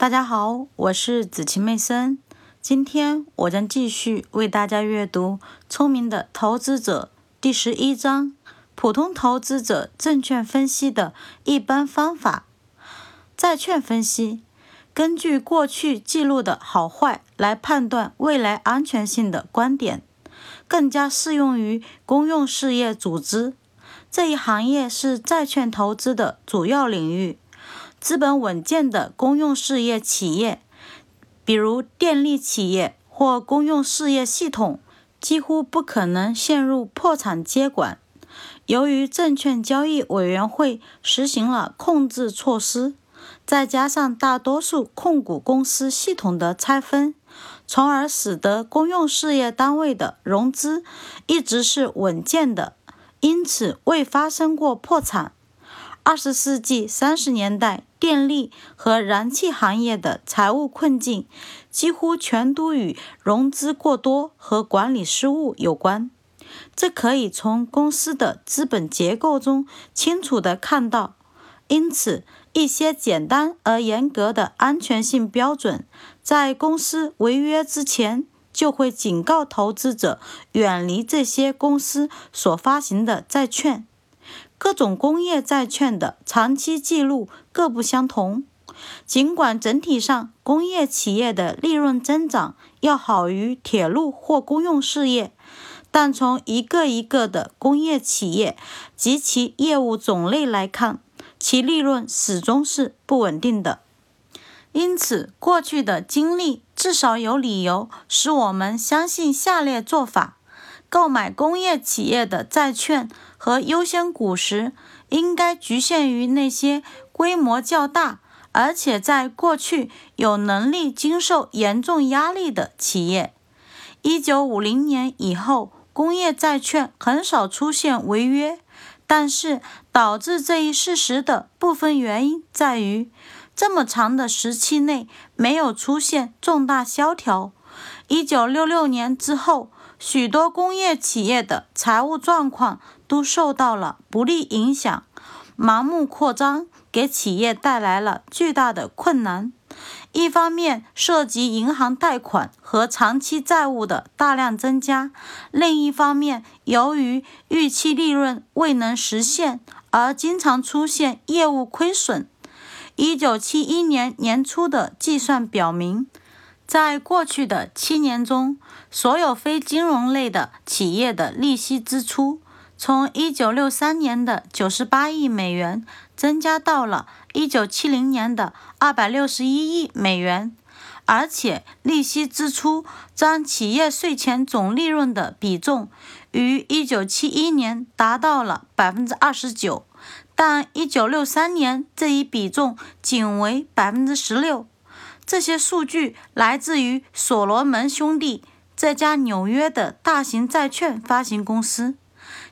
大家好，我是子晴妹森。今天我将继续为大家阅读《聪明的投资者》第十一章：普通投资者证券分析的一般方法。债券分析根据过去记录的好坏来判断未来安全性的观点，更加适用于公用事业组织这一行业，是债券投资的主要领域。资本稳健的公用事业企业，比如电力企业或公用事业系统，几乎不可能陷入破产接管。由于证券交易委员会实行了控制措施，再加上大多数控股公司系统的拆分，从而使得公用事业单位的融资一直是稳健的，因此未发生过破产。二十世纪三十年代，电力和燃气行业的财务困境几乎全都与融资过多和管理失误有关。这可以从公司的资本结构中清楚地看到。因此，一些简单而严格的安全性标准，在公司违约之前就会警告投资者远离这些公司所发行的债券。各种工业债券的长期记录各不相同，尽管整体上工业企业的利润增长要好于铁路或公用事业，但从一个一个的工业企业及其业务种类来看，其利润始终是不稳定的。因此，过去的经历至少有理由使我们相信下列做法。购买工业企业的债券和优先股时，应该局限于那些规模较大，而且在过去有能力经受严重压力的企业。一九五零年以后，工业债券很少出现违约，但是导致这一事实的部分原因在于，这么长的时期内没有出现重大萧条。一九六六年之后。许多工业企业的财务状况都受到了不利影响，盲目扩张给企业带来了巨大的困难。一方面涉及银行贷款和长期债务的大量增加，另一方面由于预期利润未能实现而经常出现业务亏损。一九七一年年初的计算表明。在过去的七年中，所有非金融类的企业的利息支出从1963年的98亿美元增加到了1970年的261亿美元，而且利息支出占企业税前总利润的比重于1971年达到了29%，但1963年这一比重仅为16%。这些数据来自于所罗门兄弟这家纽约的大型债券发行公司。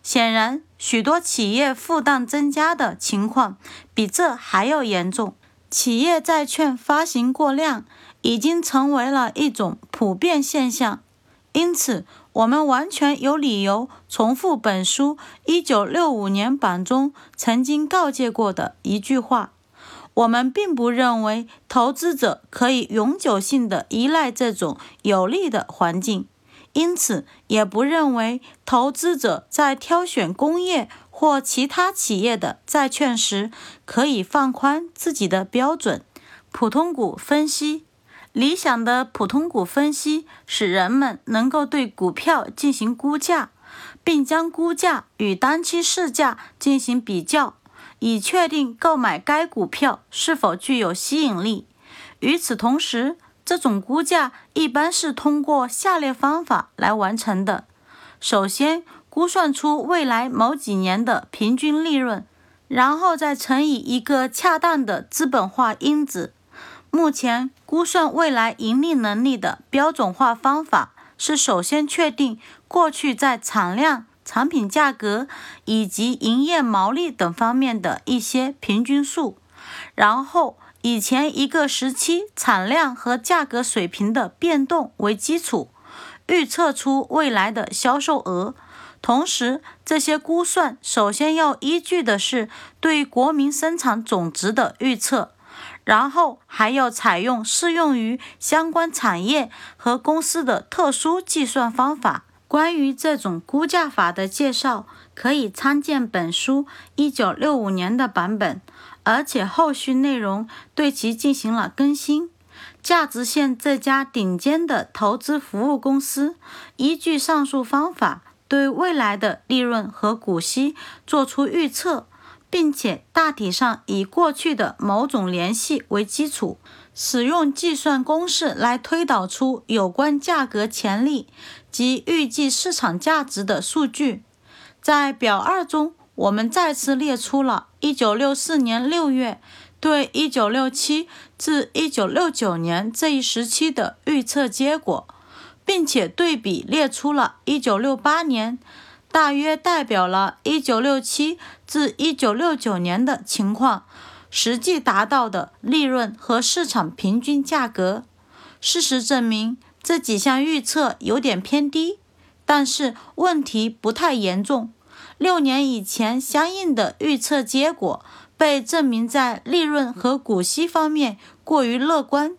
显然，许多企业负担增加的情况比这还要严重。企业债券发行过量已经成为了一种普遍现象。因此，我们完全有理由重复本书1965年版中曾经告诫过的一句话。我们并不认为投资者可以永久性的依赖这种有利的环境，因此也不认为投资者在挑选工业或其他企业的债券时可以放宽自己的标准。普通股分析，理想的普通股分析使人们能够对股票进行估价，并将估价与当期市价进行比较。以确定购买该股票是否具有吸引力。与此同时，这种估价一般是通过下列方法来完成的：首先，估算出未来某几年的平均利润，然后再乘以一个恰当的资本化因子。目前，估算未来盈利能力的标准化方法是首先确定过去在产量。产品价格以及营业毛利等方面的一些平均数，然后以前一个时期产量和价格水平的变动为基础，预测出未来的销售额。同时，这些估算首先要依据的是对国民生产总值的预测，然后还要采用适用于相关产业和公司的特殊计算方法。关于这种估价法的介绍，可以参见本书一九六五年的版本，而且后续内容对其进行了更新。价值线这家顶尖的投资服务公司，依据上述方法，对未来的利润和股息做出预测。并且大体上以过去的某种联系为基础，使用计算公式来推导出有关价格潜力及预计市场价值的数据。在表二中，我们再次列出了1964年6月对1967至1969年这一时期的预测结果，并且对比列出了1968年。大约代表了1967至1969年的情况，实际达到的利润和市场平均价格。事实证明，这几项预测有点偏低，但是问题不太严重。六年以前，相应的预测结果被证明在利润和股息方面过于乐观，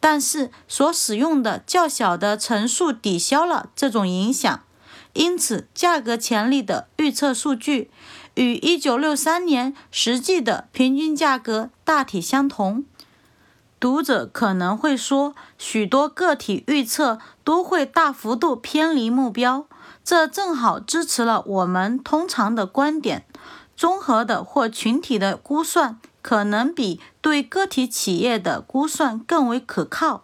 但是所使用的较小的乘数抵消了这种影响。因此，价格潜力的预测数据与1963年实际的平均价格大体相同。读者可能会说，许多个体预测都会大幅度偏离目标，这正好支持了我们通常的观点：综合的或群体的估算可能比对个体企业的估算更为可靠。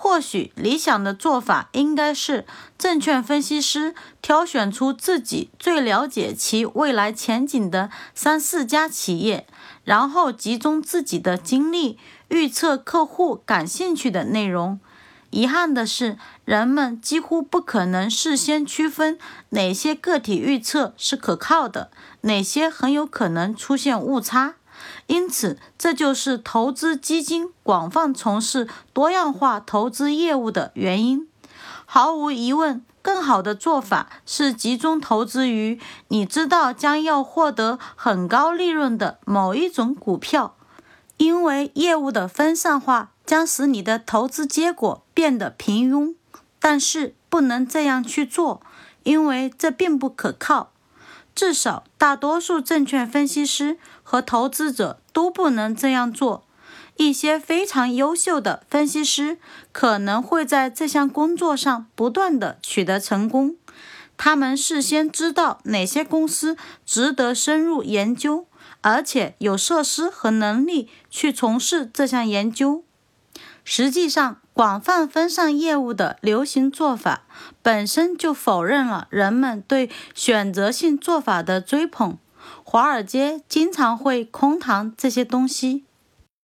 或许理想的做法应该是，证券分析师挑选出自己最了解其未来前景的三四家企业，然后集中自己的精力预测客户感兴趣的内容。遗憾的是，人们几乎不可能事先区分哪些个体预测是可靠的，哪些很有可能出现误差。因此，这就是投资基金广泛从事多样化投资业务的原因。毫无疑问，更好的做法是集中投资于你知道将要获得很高利润的某一种股票，因为业务的分散化将使你的投资结果变得平庸。但是，不能这样去做，因为这并不可靠。至少，大多数证券分析师和投资者都不能这样做。一些非常优秀的分析师可能会在这项工作上不断的取得成功。他们事先知道哪些公司值得深入研究，而且有设施和能力去从事这项研究。实际上，广泛分散业务的流行做法本身就否认了人们对选择性做法的追捧。华尔街经常会空谈这些东西。